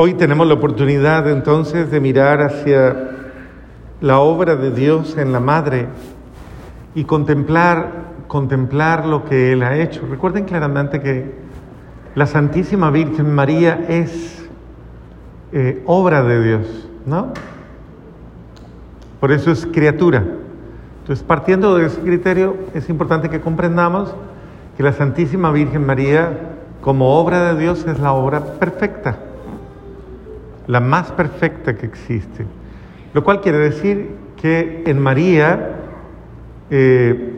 Hoy tenemos la oportunidad entonces de mirar hacia la obra de Dios en la Madre y contemplar, contemplar lo que Él ha hecho. Recuerden claramente que la Santísima Virgen María es eh, obra de Dios, ¿no? Por eso es criatura. Entonces, partiendo de ese criterio, es importante que comprendamos que la Santísima Virgen María, como obra de Dios, es la obra perfecta, la más perfecta que existe. Lo cual quiere decir que en María eh,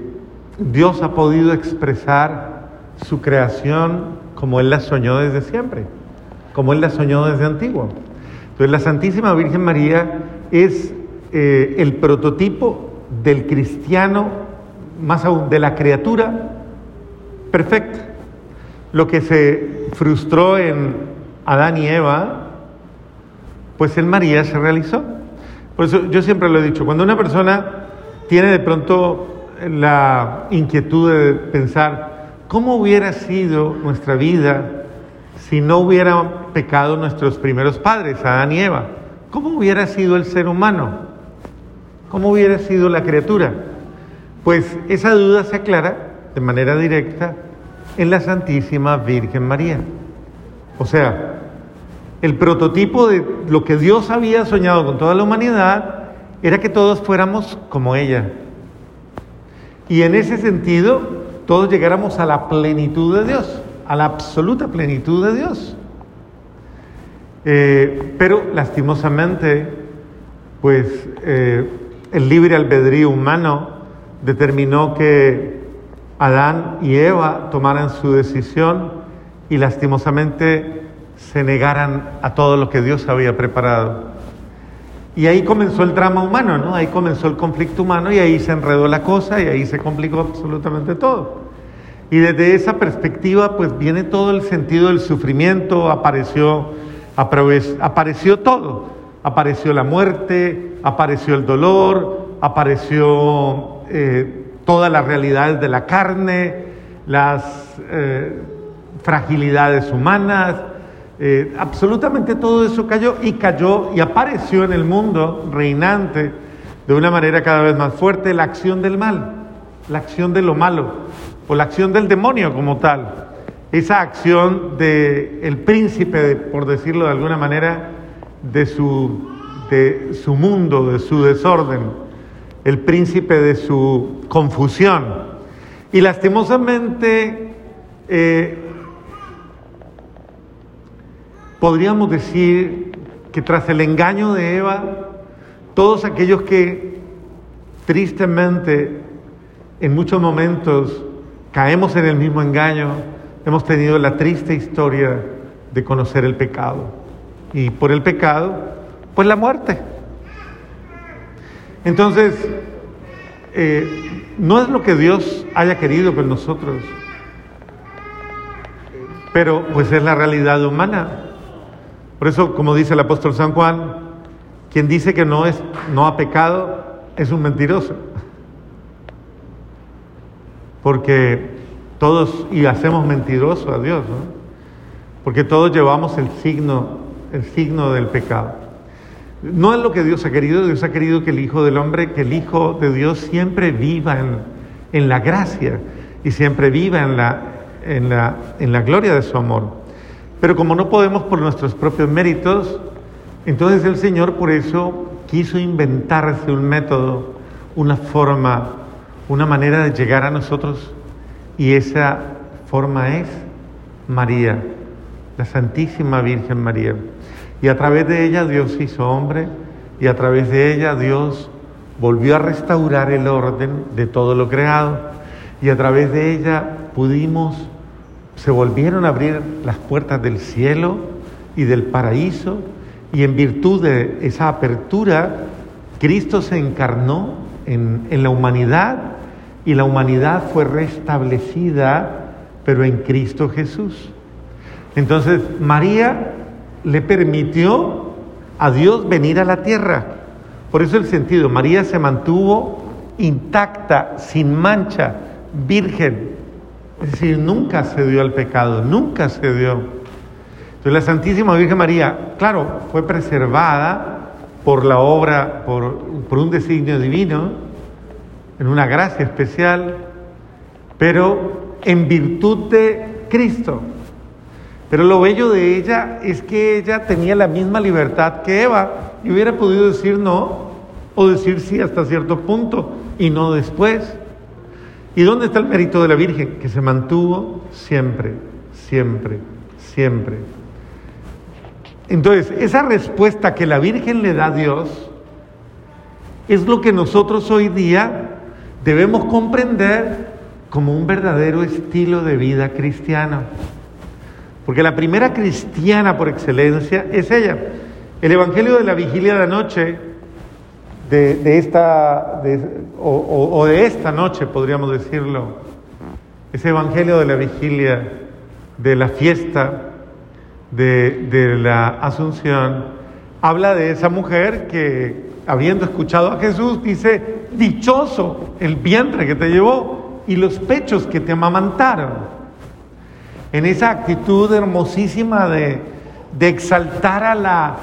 Dios ha podido expresar su creación como Él la soñó desde siempre, como Él la soñó desde antiguo. Entonces la Santísima Virgen María es eh, el prototipo del cristiano, más aún de la criatura perfecta. Lo que se frustró en Adán y Eva, pues en María se realizó. Por eso yo siempre lo he dicho, cuando una persona tiene de pronto la inquietud de pensar, ¿cómo hubiera sido nuestra vida si no hubieran pecado nuestros primeros padres, Adán y Eva? ¿Cómo hubiera sido el ser humano? ¿Cómo hubiera sido la criatura? Pues esa duda se aclara de manera directa en la Santísima Virgen María. O sea, el prototipo de lo que Dios había soñado con toda la humanidad era que todos fuéramos como ella. Y en ese sentido, todos llegáramos a la plenitud de Dios, a la absoluta plenitud de Dios. Eh, pero lastimosamente, pues eh, el libre albedrío humano determinó que Adán y Eva tomaran su decisión y lastimosamente se negaran a todo lo que Dios había preparado. Y ahí comenzó el drama humano, ¿no? Ahí comenzó el conflicto humano y ahí se enredó la cosa y ahí se complicó absolutamente todo. Y desde esa perspectiva, pues viene todo el sentido del sufrimiento, apareció, apareció todo. Apareció la muerte, apareció el dolor, apareció eh, todas las realidades de la carne, las eh, fragilidades humanas, eh, absolutamente todo eso cayó y cayó y apareció en el mundo reinante de una manera cada vez más fuerte la acción del mal, la acción de lo malo o la acción del demonio como tal. Esa acción del el príncipe, por decirlo de alguna manera, de su, de su mundo, de su desorden, el príncipe de su confusión. Y lastimosamente eh, podríamos decir que tras el engaño de Eva, todos aquellos que tristemente en muchos momentos caemos en el mismo engaño, hemos tenido la triste historia de conocer el pecado. Y por el pecado, pues la muerte. Entonces, eh, no es lo que Dios haya querido con nosotros, pero pues es la realidad humana. Por eso, como dice el apóstol San Juan, quien dice que no, es, no ha pecado es un mentiroso. Porque todos, y hacemos mentiroso a Dios, ¿no? Porque todos llevamos el signo, el signo del pecado. No es lo que Dios ha querido, Dios ha querido que el Hijo del Hombre, que el Hijo de Dios siempre viva en, en la gracia y siempre viva en la, en, la, en la gloria de su amor. Pero como no podemos por nuestros propios méritos, entonces el Señor por eso quiso inventarse un método, una forma, una manera de llegar a nosotros y esa forma es María, la Santísima Virgen María. Y a través de ella Dios hizo hombre y a través de ella Dios volvió a restaurar el orden de todo lo creado y a través de ella pudimos se volvieron a abrir las puertas del cielo y del paraíso y en virtud de esa apertura, Cristo se encarnó en, en, la humanidad y la humanidad fue restablecida, pero en Cristo Jesús. Entonces María le permitió a Dios venir a la tierra. Por eso el sentido, María se mantuvo intacta, sin mancha, virgen, es decir, nunca se dio al pecado, nunca se dio. Entonces la Santísima Virgen María, claro, fue preservada por la obra, por, por un designio divino, en una gracia especial, pero en virtud de Cristo. Pero lo bello de ella es que ella tenía la misma libertad que Eva y hubiera podido decir no o decir sí hasta cierto punto y no después. ¿Y dónde está el mérito de la Virgen? Que se mantuvo siempre, siempre, siempre. Entonces, esa respuesta que la Virgen le da a Dios es lo que nosotros hoy día debemos comprender como un verdadero estilo de vida cristiano. Porque la primera cristiana por excelencia es ella. El Evangelio de la vigilia de la noche, de, esta, o de esta noche podríamos decirlo, ese Evangelio de la vigilia de la fiesta de, la Asunción, habla de esa mujer que, habiendo escuchado a Jesús, dice, dichoso el vientre que te llevó y los pechos que te amamantaron. En esa actitud hermosísima de, exaltar a la,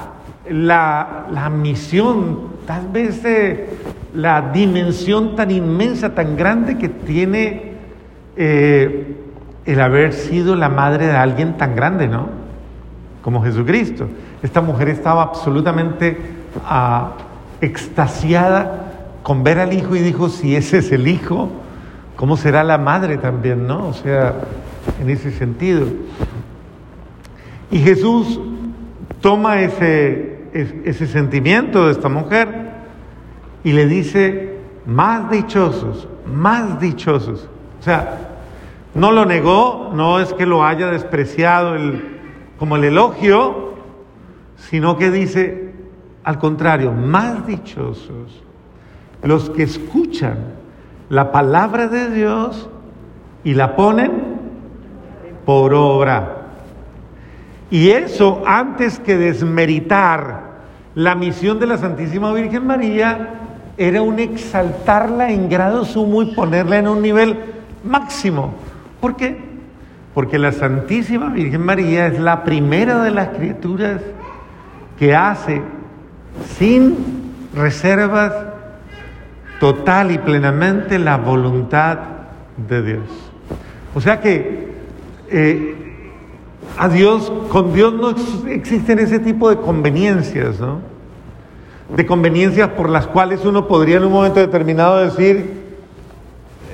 la, misión, tal vez la dimensión tan inmensa, tan grande que tiene eh, el haber sido la madre de alguien tan grande, ¿no? como Jesucristo. Esta mujer estaba absolutamente ah, extasiada con ver al hijo y dijo, si ese es el hijo, ¿cómo será la madre también, no? O sea, en ese sentido. Y Jesús toma ese, ese sentimiento de esta mujer y le dice, más dichosos, más dichosos. O sea, no lo negó, no es que lo haya despreciado el, como el elogio, sino que dice, al contrario, más dichosos los que escuchan la palabra de Dios y la ponen por obra. Y eso, antes que desmeritar la misión de la Santísima Virgen María, era un exaltarla en grado sumo y ponerla en un nivel máximo. ¿Por qué? porque la Santísima Virgen María es la primera de las criaturas que hace sin reservas total y plenamente la voluntad de Dios. O sea que eh, a Dios, con Dios no existen ese tipo de conveniencias, ¿no? De conveniencias por las cuales uno podría en un momento determinado decir,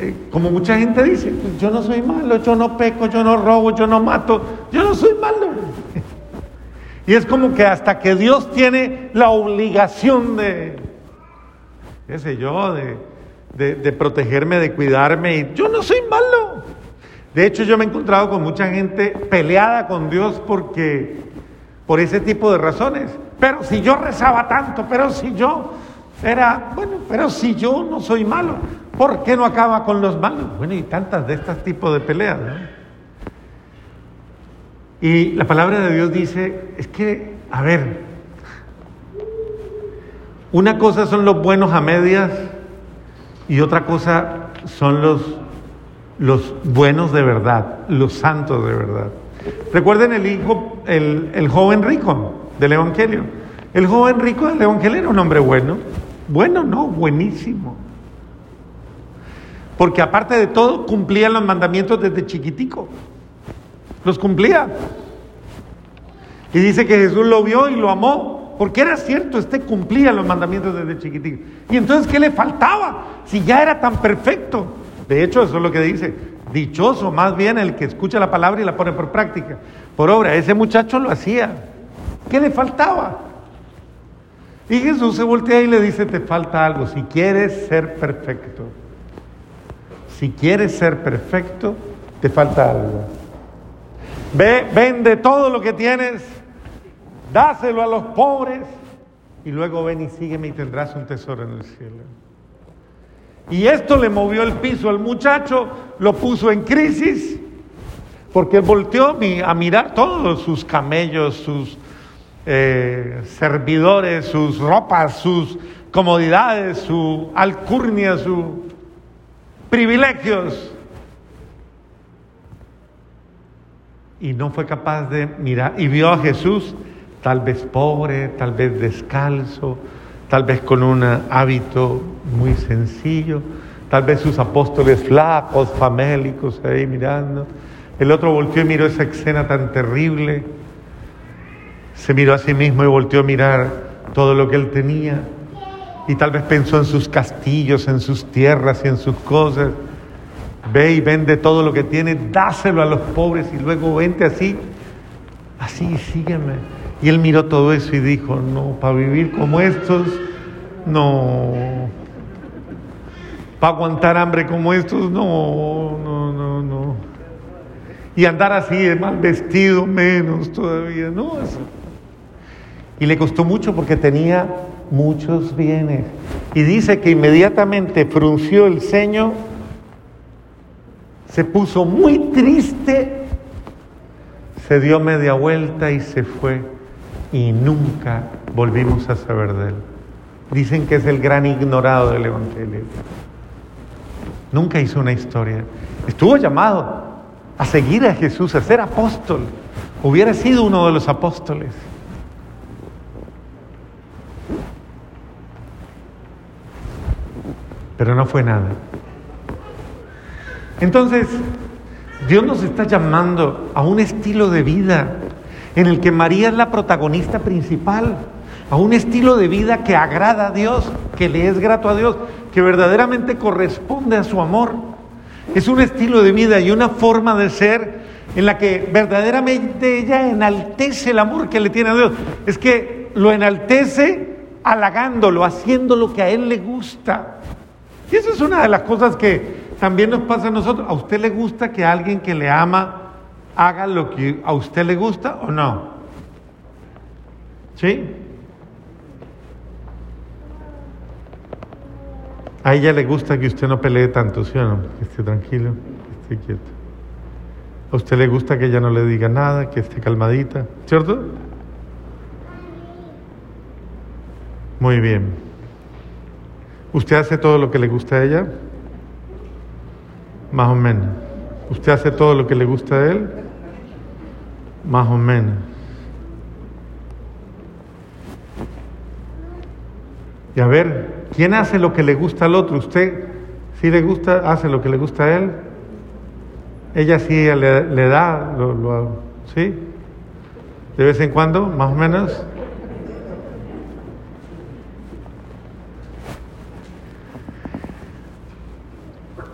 eh, como mucha gente dice, yo no soy malo, yo no peco, yo no robo, yo no mato, yo no soy malo. Y es como que hasta que Dios tiene la obligación de, qué sé yo, de, de protegerme, de cuidarme, y yo no soy malo. De hecho, yo me he encontrado con mucha gente peleada con Dios porque, por ese tipo de razones. Pero si yo rezaba tanto, pero si yo era, bueno, pero si yo no soy malo, ¿por qué no acaba con los malos? Bueno, y tantas de estos tipos de peleas. Y la palabra de Dios dice, es que, a ver, una cosa son los buenos a medias y otra cosa son los, los buenos de verdad, los santos de verdad. Recuerden el hijo, el, el joven rico del Evangelio. El joven rico del Evangelio era un hombre bueno. Bueno, no, buenísimo. Porque aparte de todo, cumplía los mandamientos desde chiquitico. Los cumplía. Y dice que Jesús lo vio y lo amó. Porque era cierto, este cumplía los mandamientos desde chiquitico. Y entonces, ¿qué le faltaba? Si ya era tan perfecto. De hecho, eso es lo que dice. Dichoso más bien el que escucha la palabra y la pone por práctica, por obra. Ese muchacho lo hacía. ¿Qué le faltaba? Y Jesús se voltea y le dice, te falta algo, si quieres ser perfecto. Si quieres ser perfecto, te falta algo. Ve, vende todo lo que tienes, dáselo a los pobres y luego ven y sígueme y tendrás un tesoro en el cielo. Y esto le movió el piso al muchacho, lo puso en crisis, porque volteó a mirar todos sus camellos, sus eh, servidores, sus ropas, sus comodidades, su alcurnia, sus privilegios. y no fue capaz de mirar y vio a Jesús tal vez pobre, tal vez descalzo, tal vez con un hábito muy sencillo, tal vez sus apóstoles flacos, famélicos ahí mirando. El otro volteó y miró esa escena tan terrible, se miró a sí mismo y volteó a mirar todo lo que él tenía y tal vez pensó en sus castillos, en sus tierras y en sus cosas. Ve y vende todo lo que tiene, dáselo a los pobres y luego vente así, así, sígueme. Y él miró todo eso y dijo, no, para vivir como estos, no. Para aguantar hambre como estos, no, no, no, no. Y andar así de mal vestido, menos todavía, no. Y le costó mucho porque tenía muchos bienes. Y dice que inmediatamente frunció el ceño, se puso muy triste, se dio media vuelta y se fue. Y nunca volvimos a saber de él. Dicen que es el gran ignorado del Evangelio. Nunca hizo una historia. Estuvo llamado a seguir a Jesús, a ser apóstol. Hubiera sido uno de los apóstoles. pero no fue nada. Entonces, Dios nos está llamando a un estilo de vida en el que María es la protagonista principal, a un estilo de vida que agrada a Dios, que le es grato a Dios, que verdaderamente corresponde a su amor. Es un estilo de vida y una forma de ser en la que verdaderamente ella enaltece el amor que le tiene a Dios. Es que lo enaltece halagándolo, haciendo lo que a Él le gusta. Y eso es una de las cosas que también nos pasa a nosotros. ¿A usted le gusta que alguien que le ama haga lo que a usted le gusta o no? ¿Sí? A ella le gusta que usted no pelee tanto, ¿sí o no? Que esté tranquilo, que esté quieto. A usted le gusta que ella no le diga nada, que esté calmadita, ¿cierto? Muy bien. ¿Usted hace todo lo que le gusta a ella? Más o menos. ¿Usted hace todo lo que le gusta a él? Más o menos. Y a ver, ¿quién hace lo que le gusta al otro? ¿Usted sí le gusta, hace lo que le gusta a él? Ella sí le, da, lo, ¿sí? De vez en cuando, más o menos.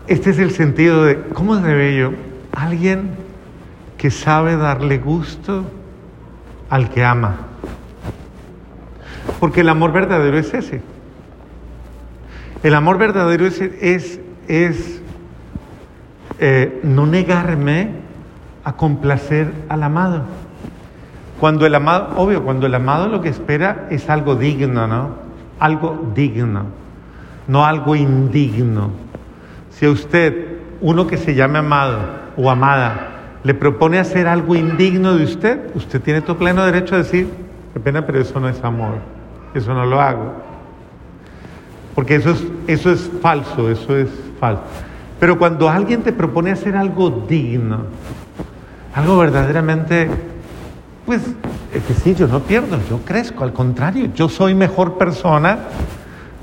Este es el sentido de, ¿cómo es de bello? Alguien que sabe darle gusto al que ama. Porque el amor verdadero es ese. El amor verdadero es, eh, no negarme a complacer al amado. Cuando el amado, obvio, cuando el amado lo que espera es algo digno, ¿no? Algo digno, no algo indigno. Si a usted, uno que se llame amado o amada, le propone hacer algo indigno de usted, usted tiene todo pleno derecho a decir, qué pena, pero eso no es amor, eso no lo hago. Porque eso es, eso es falso, eso es falso. Pero cuando alguien te propone hacer algo digno, algo verdaderamente, pues es que sí, yo no pierdo, yo crezco, al contrario, yo soy mejor persona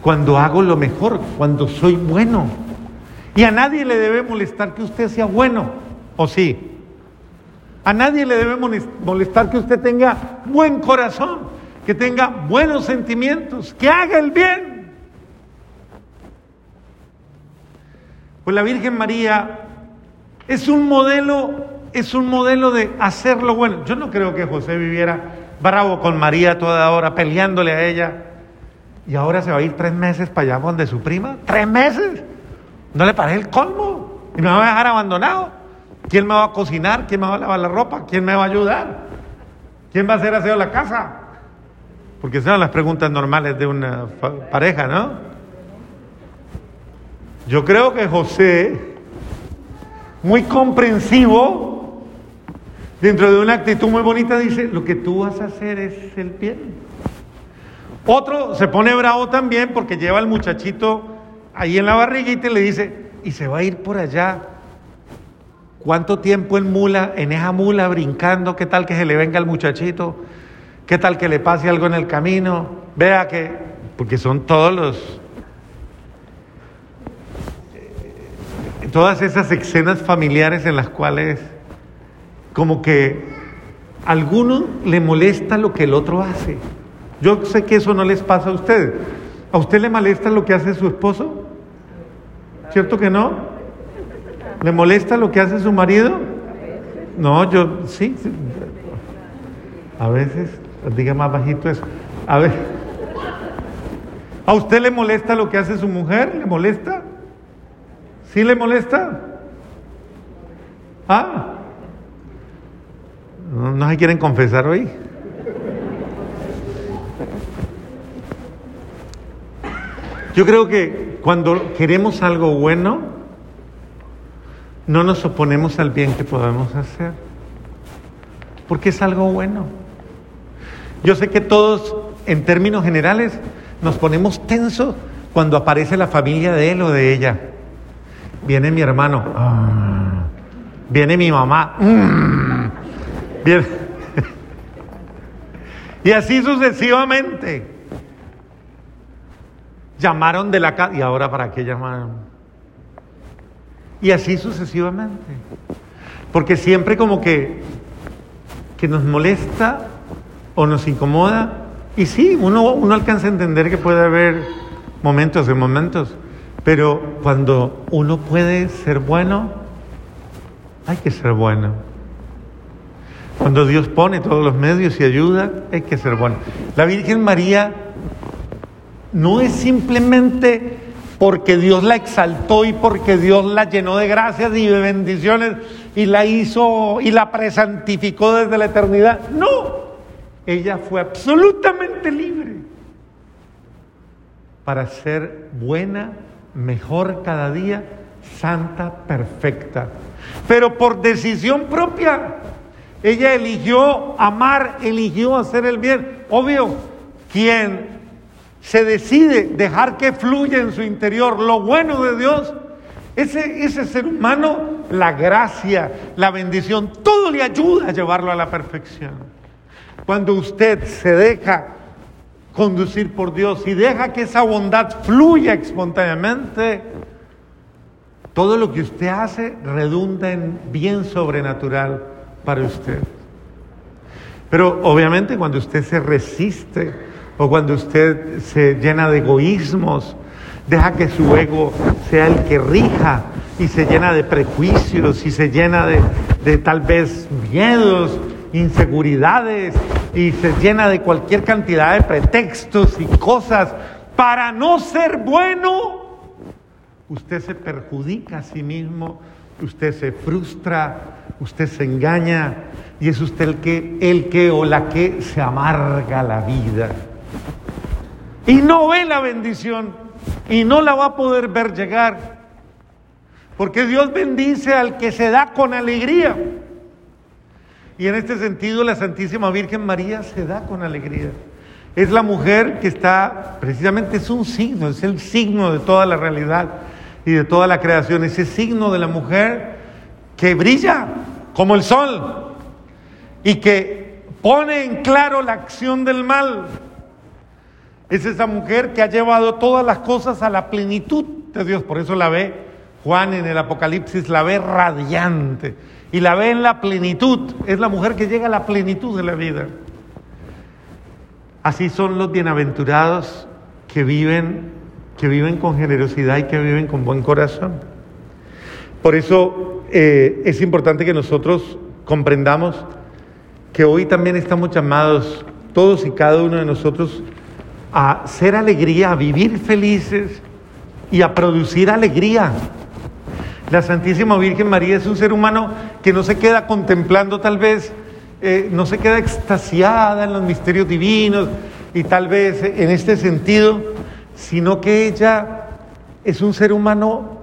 cuando hago lo mejor, cuando soy bueno. Y a nadie le debe molestar que usted sea bueno, ¿o sí? A nadie le debe molestar que usted tenga buen corazón, que tenga buenos sentimientos, que haga el bien. Pues la Virgen María es un modelo, es un modelo de hacer lo bueno. Yo no creo que José viviera bravo con María toda hora, peleándole a ella. Y ahora se va a ir tres meses para allá donde su prima. ¿Tres meses? ¿No le parece el colmo? ¿Y me va a dejar abandonado? ¿Quién me va a cocinar? ¿Quién me va a lavar la ropa? ¿Quién me va a ayudar? ¿Quién va a hacer aseo la casa? Porque son las preguntas normales de una pareja, ¿no? Yo creo que José, muy comprensivo, dentro de una actitud muy bonita, dice, lo que tú vas a hacer es el bien. Otro se pone bravo también porque lleva al muchachito ahí en la barriguita y le dice, y se va a ir por allá ¿Cuánto tiempo en mula, en esa mula brincando? ¿Qué tal que se le venga al muchachito? ¿Qué tal que le pase algo en el camino? Vea que, porque son todos los, todas esas escenas familiares en las cuales como que alguno le molesta lo que el otro hace. Yo sé que eso no les pasa a ustedes. ¿A usted le molesta lo que hace su esposo? ¿Cierto que no? ¿Le molesta lo que hace su marido? No, yo sí. A veces, diga más bajito eso. A ver. ¿A usted le molesta lo que hace su mujer? ¿Le molesta? ¿Sí le molesta? Ah. No, se quieren confesar hoy. Yo creo que cuando queremos algo bueno, no nos oponemos al bien que podemos hacer, porque es algo bueno. Yo sé que todos, en términos generales, nos ponemos tensos cuando aparece la familia de él o de ella. Viene mi hermano, viene mi mamá, viene... y así sucesivamente. Llamaron de la casa. ¿Y ahora para qué llamaron? Y así sucesivamente. Porque siempre como que, que nos molesta o nos incomoda. Y sí, uno, uno alcanza a entender que puede haber momentos de momentos. Pero cuando uno puede ser bueno, hay que ser bueno. Cuando Dios pone todos los medios y ayuda, hay que ser bueno. La Virgen María no es simplemente porque Dios la exaltó y porque Dios la llenó de gracias y de bendiciones y la hizo y la presantificó desde la eternidad. No, ella fue absolutamente libre para ser buena, mejor cada día, santa, perfecta. Pero por decisión propia, ella eligió amar, eligió hacer el bien. Obvio, quien se decide dejar que fluya en su interior lo bueno de Dios, ese, ese ser humano, la gracia, la bendición, todo le ayuda a llevarlo a la perfección. Cuando usted se deja conducir por Dios y deja que esa bondad fluya espontáneamente, todo lo que usted hace redunda en bien sobrenatural para usted. Pero obviamente cuando usted se resiste, o cuando usted se llena de egoísmos, deja que su ego sea el que rija y se llena de prejuicios y se llena de, tal vez miedos, inseguridades y se llena de cualquier cantidad de pretextos y cosas para no ser bueno, usted se perjudica a sí mismo, usted se frustra, usted se engaña y es usted el que, el que o la que se amarga la vida y no ve la bendición y no la va a poder ver llegar. Porque Dios bendice al que se da con alegría. Y en este sentido la Santísima Virgen María se da con alegría. Es la mujer que está, precisamente es un signo, es el signo de toda la realidad y de toda la creación. Ese signo de la mujer que brilla como el sol y que pone en claro la acción del mal es esa mujer que ha llevado todas las cosas a la plenitud de Dios. Por eso la ve Juan en el Apocalipsis, la ve radiante y la ve en la plenitud. Es la mujer que llega a la plenitud de la vida. Así son los bienaventurados que viven, que viven con generosidad y que viven con buen corazón. Por eso eh, es importante que nosotros comprendamos que hoy también estamos llamados, todos y cada uno de nosotros, a ser alegría, a vivir felices y a producir alegría. La Santísima Virgen María es un ser humano que no se queda contemplando tal vez, eh, no se queda extasiada en los misterios divinos y tal vez en este sentido, sino que ella es un ser humano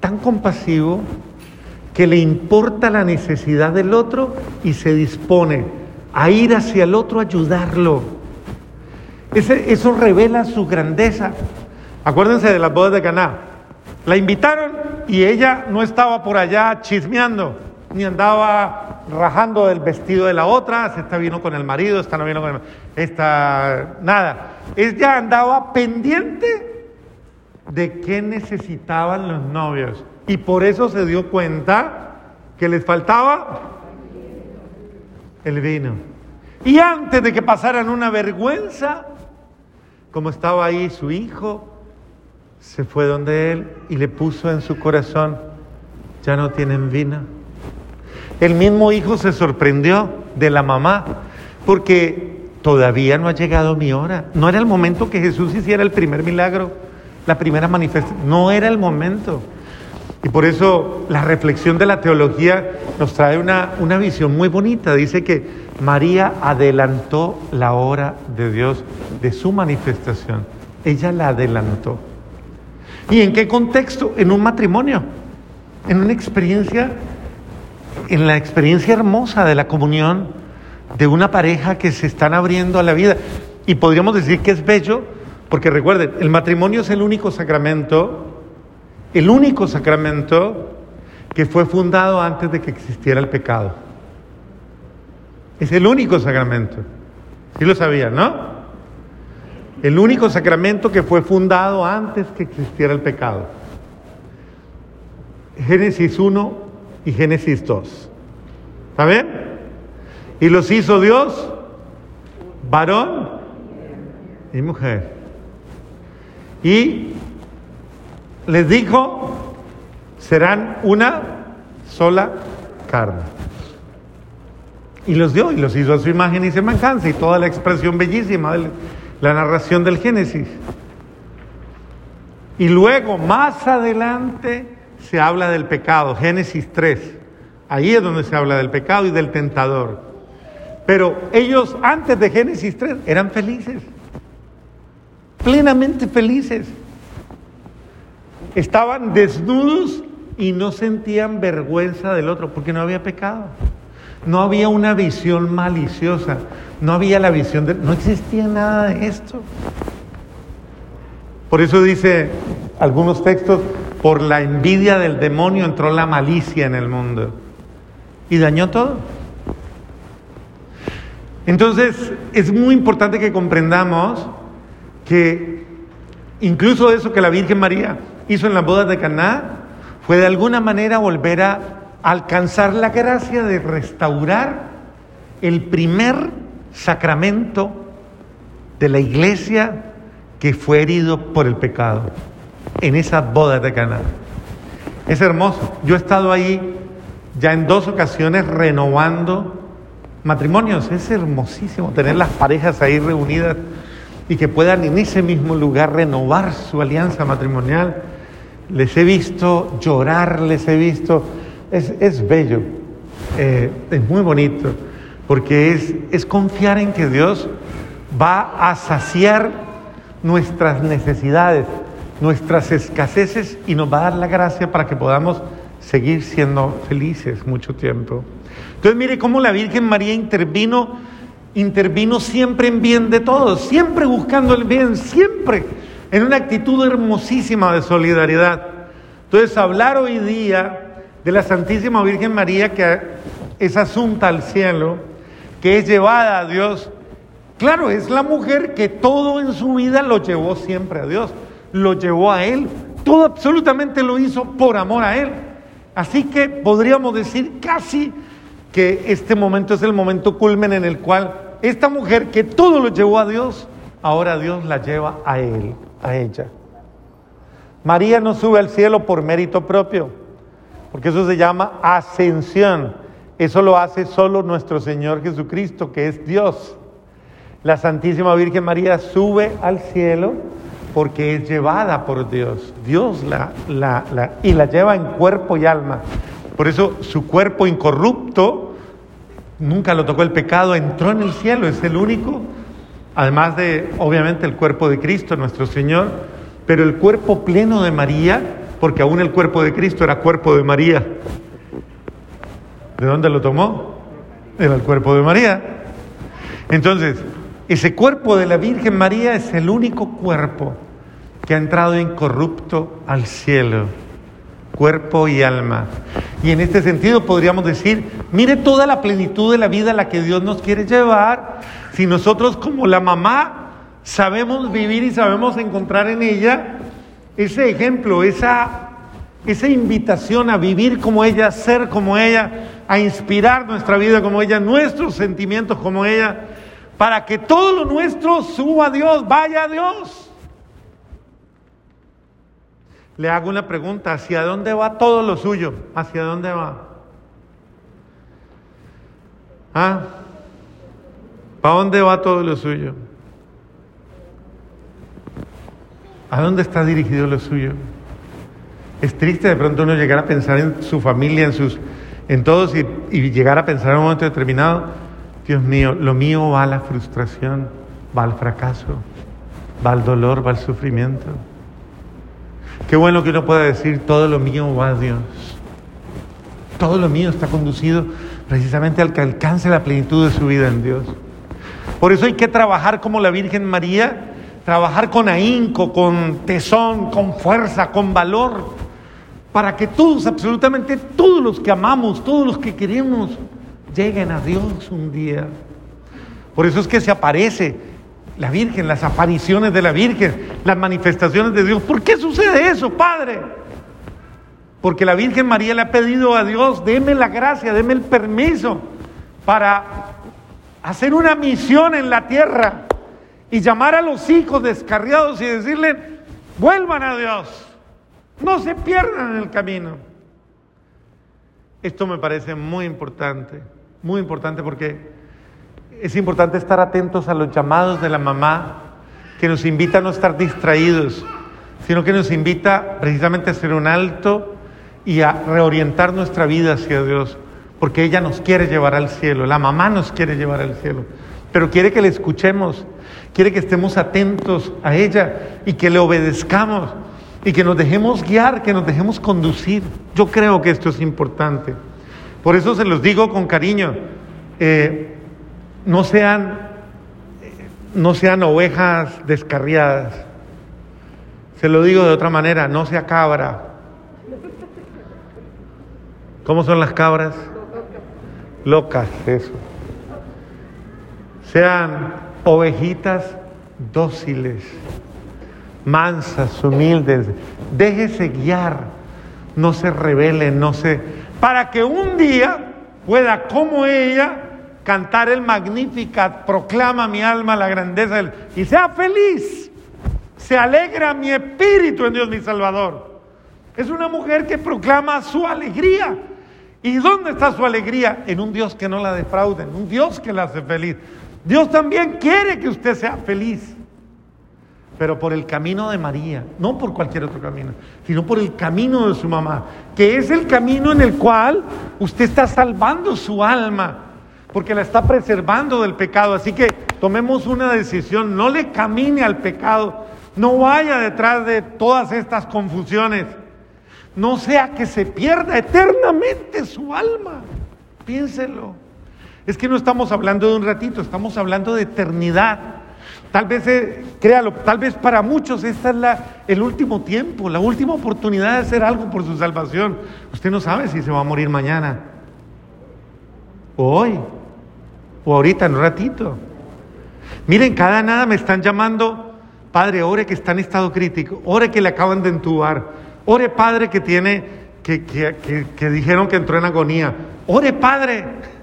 tan compasivo que le importa la necesidad del otro y se dispone a ir hacia el otro a ayudarlo eso revela su grandeza. Acuérdense de las bodas de Caná. La invitaron y ella no estaba por allá chismeando, ni andaba rajando el vestido de la otra, esta vino con el marido, esta no vino con el esta nada. Ella andaba pendiente de qué necesitaban los novios y por eso se dio cuenta que les faltaba el vino. Y antes de que pasaran una vergüenza, como estaba ahí su hijo, se fue donde él y le puso en su corazón, ya no tienen vino. El mismo hijo se sorprendió de la mamá, porque todavía no ha llegado mi hora. No era el momento que Jesús hiciera el primer milagro, la primera manifestación. No era el momento. Y por eso la reflexión de la teología nos trae una, una visión muy bonita. Dice que María adelantó la hora de Dios, de su manifestación. Ella la adelantó. ¿Y en qué contexto? En un matrimonio, en una experiencia, en la experiencia hermosa de la comunión de una pareja que se están abriendo a la vida. Y podríamos decir que es bello, porque recuerden, el matrimonio es el único sacramento el único sacramento que fue fundado antes de que existiera el pecado. Es el único sacramento. Sí lo sabían, ¿no? El único sacramento que fue fundado antes que existiera el pecado. Génesis 1 y Génesis 2. ¿Está bien? Y los hizo Dios, varón y mujer. Y les dijo, serán una sola carne. Y los dio y los hizo a su imagen y semejanza y toda la expresión bellísima de la narración del Génesis. Y luego, más adelante, se habla del pecado, Génesis 3. Ahí es donde se habla del pecado y del tentador. Pero ellos antes de Génesis 3 eran felices, plenamente felices estaban desnudos y no sentían vergüenza del otro, porque no había pecado. No había una visión maliciosa, no había la visión de... No existía nada de esto. Por eso dice algunos textos, por la envidia del demonio entró la malicia en el mundo y dañó todo. Entonces es muy importante que comprendamos que incluso eso que la Virgen María hizo en las bodas de Caná fue de alguna manera volver a alcanzar la gracia de restaurar el primer sacramento de la iglesia que fue herido por el pecado en esas bodas de Caná. Es hermoso. Yo he estado ahí ya en dos ocasiones renovando matrimonios. Es hermosísimo tener las parejas ahí reunidas y que puedan en ese mismo lugar renovar su alianza matrimonial les he visto llorar, les he visto, es, bello, eh, es muy bonito, porque es, es confiar en que Dios va a saciar nuestras necesidades, nuestras escaseces y nos va a dar la gracia para que podamos seguir siendo felices mucho tiempo. Entonces mire cómo la Virgen María intervino, intervino siempre en bien de todos, siempre buscando el bien, siempre en una actitud hermosísima de solidaridad. Entonces, hablar hoy día de la Santísima Virgen María, que es asunta al cielo, que es llevada a Dios, claro, es la mujer que todo en su vida lo llevó siempre a Dios, lo llevó a Él, todo absolutamente lo hizo por amor a Él. Así que podríamos decir casi que este momento es el momento culmen en el cual esta mujer que todo lo llevó a Dios, ahora Dios la lleva a Él a ella. María no sube al cielo por mérito propio, porque eso se llama ascensión. Eso lo hace solo nuestro Señor Jesucristo, que es Dios. La Santísima Virgen María sube al cielo porque es llevada por Dios. Dios la, la, la, y la lleva en cuerpo y alma. Por eso su cuerpo incorrupto, nunca lo tocó el pecado, entró en el cielo, es el único además de, obviamente, el cuerpo de Cristo, nuestro Señor, pero el cuerpo pleno de María, porque aún el cuerpo de Cristo era cuerpo de María. ¿De dónde lo tomó? Era el cuerpo de María. Entonces, ese cuerpo de la Virgen María es el único cuerpo que ha entrado incorrupto al cielo. cuerpo y alma. Y en este sentido podríamos decir, mire toda la plenitud de la vida a la que Dios nos quiere llevar, si nosotros como la mamá sabemos vivir y sabemos encontrar en ella ese ejemplo, esa, esa invitación a vivir como ella, a ser como ella, a inspirar nuestra vida como ella, nuestros sentimientos como ella, para que todo lo nuestro suba a Dios, vaya a Dios. Le hago una pregunta, ¿hacia dónde va todo lo suyo? ¿Hacia dónde va? ¿Ah? ¿Para dónde va todo lo suyo? ¿A dónde está dirigido lo suyo? Es triste de pronto uno llegar a pensar en su familia, en sus, en todos y, y llegar a pensar en un momento determinado, Dios mío, lo mío va a la frustración, va al fracaso, va al dolor, va al sufrimiento. Qué bueno que uno pueda decir, todo lo mío va a Dios. Todo lo mío está conducido precisamente al que alcance la plenitud de su vida en Dios. Por eso hay que trabajar como la Virgen María trabajar con ahínco, con tesón, con fuerza, con valor, para que todos, absolutamente todos los que amamos, todos los que queremos, lleguen a Dios un día. Por eso es que se aparece la Virgen, las apariciones de la Virgen, las manifestaciones de Dios. ¿Por qué sucede eso, Padre? Porque la Virgen María le ha pedido a Dios, deme la gracia, deme el permiso para hacer una misión en la tierra y llamar a los hijos descarriados y decirle, vuelvan a Dios, no se pierdan en el camino. Esto me parece muy importante, muy importante porque es importante estar atentos a los llamados de la mamá que nos invita a no estar distraídos, sino que nos invita precisamente a hacer un alto y a reorientar nuestra vida hacia Dios, porque ella nos quiere llevar al cielo, la mamá nos quiere llevar al cielo, pero quiere que le escuchemos, quiere que estemos atentos a ella y que le obedezcamos y que nos dejemos guiar, que nos dejemos conducir. Yo creo que esto es importante. Por eso se los digo con cariño, eh, no, sean, no sean ovejas descarriadas. Se lo digo de otra manera, no sea cabra. ¿Cómo son las cabras? Locas, eso. Sean ovejitas dóciles, mansas, humildes. Déjese guiar, no se revele, no se... Para que un día pueda, como ella, cantar el Magnificat, proclama mi alma la grandeza y sea feliz, se alegra mi espíritu en Dios mi Salvador. Es una mujer que proclama su alegría. ¿Y dónde está su alegría? En un Dios que no la defraude, en un Dios que la hace feliz. Dios también quiere que usted sea feliz, pero por el camino de María, no por cualquier otro camino, sino por el camino de su mamá, que es el camino en el cual usted está salvando su alma, porque la está preservando del pecado. Así que tomemos una decisión, no le camine al pecado, no vaya detrás de todas estas confusiones, no sea que se pierda eternamente su alma. Piénselo. Es que no estamos hablando de un ratito, estamos hablando de eternidad. Tal vez, eh, créalo, tal vez para muchos esta es la, el último tiempo, la última oportunidad de hacer algo por su salvación. Usted no sabe si se va a morir mañana, o hoy, o ahorita, en un ratito. Miren, cada nada me están llamando, Padre, ore que está en estado crítico, ore que le acaban de entubar, ore Padre que tiene, que, que, que dijeron que entró en agonía, ore Padre.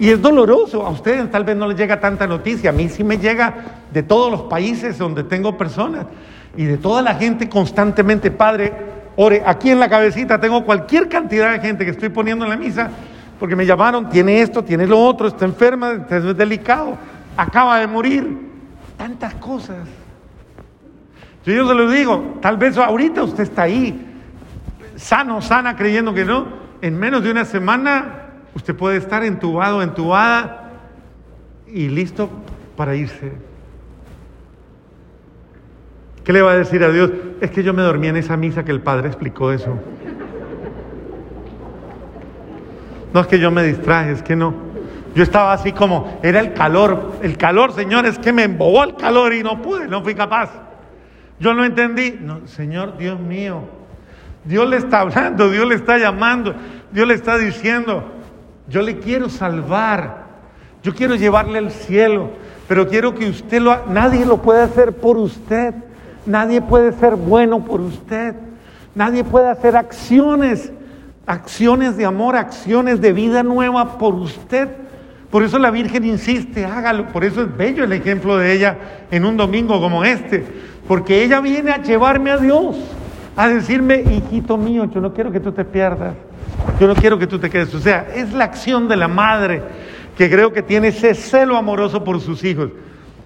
Y es doloroso, a ustedes tal vez no les llega tanta noticia, a mí sí me llega de todos los países donde tengo personas y de toda la gente constantemente, Padre, ore, aquí en la cabecita tengo cualquier cantidad de gente que estoy poniendo en la misa, porque me llamaron, tiene esto, tiene lo otro, está enferma, es delicado, acaba de morir, tantas cosas. Yo, yo se lo digo, tal vez ahorita usted está ahí, sano, sana, creyendo que no, en menos de una semana Usted puede estar entubado, entubada y listo para irse. ¿Qué le va a decir a Dios? Es que yo me dormí en esa misa que el Padre explicó eso. No es que yo me distraje, es que no. Yo estaba así como, era el calor, el calor, Señor, es que me embobó el calor y no pude, no fui capaz. Yo no entendí. Señor, Dios mío, Dios le está hablando, Dios le está llamando, Dios le está diciendo, yo le quiero salvar, yo quiero llevarle al cielo, pero quiero que usted lo... Nadie lo puede hacer por usted, nadie puede ser bueno por usted, nadie puede hacer acciones, acciones de amor, acciones de vida nueva por usted. Por eso la Virgen insiste, hágalo. Por eso es bello el ejemplo de ella en un domingo como este. Porque ella viene a llevarme a Dios, a decirme, hijito mío, yo no quiero que tú te pierdas. Yo no quiero que tú te quedes. O sea, es la acción de la madre que creo que tiene ese celo amoroso por sus hijos.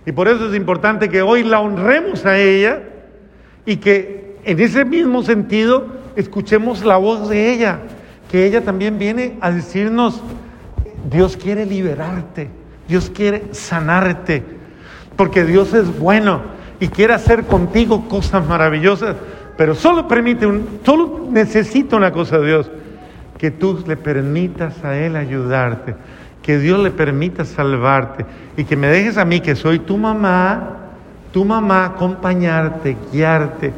Y por eso es importante que hoy la honremos a ella y que en ese mismo sentido escuchemos la voz de ella, que ella también viene a decirnos, Dios quiere liberarte, Dios quiere sanarte, porque Dios es bueno y quiere hacer contigo cosas maravillosas, pero solo permite, un, solo necesita una cosa Dios, que tú le permitas a Él ayudarte, que Dios le permita salvarte y que me dejes a mí, que soy tu mamá, tu mamá, acompañarte, guiarte,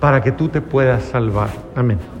para que tú te puedas salvar. Amén.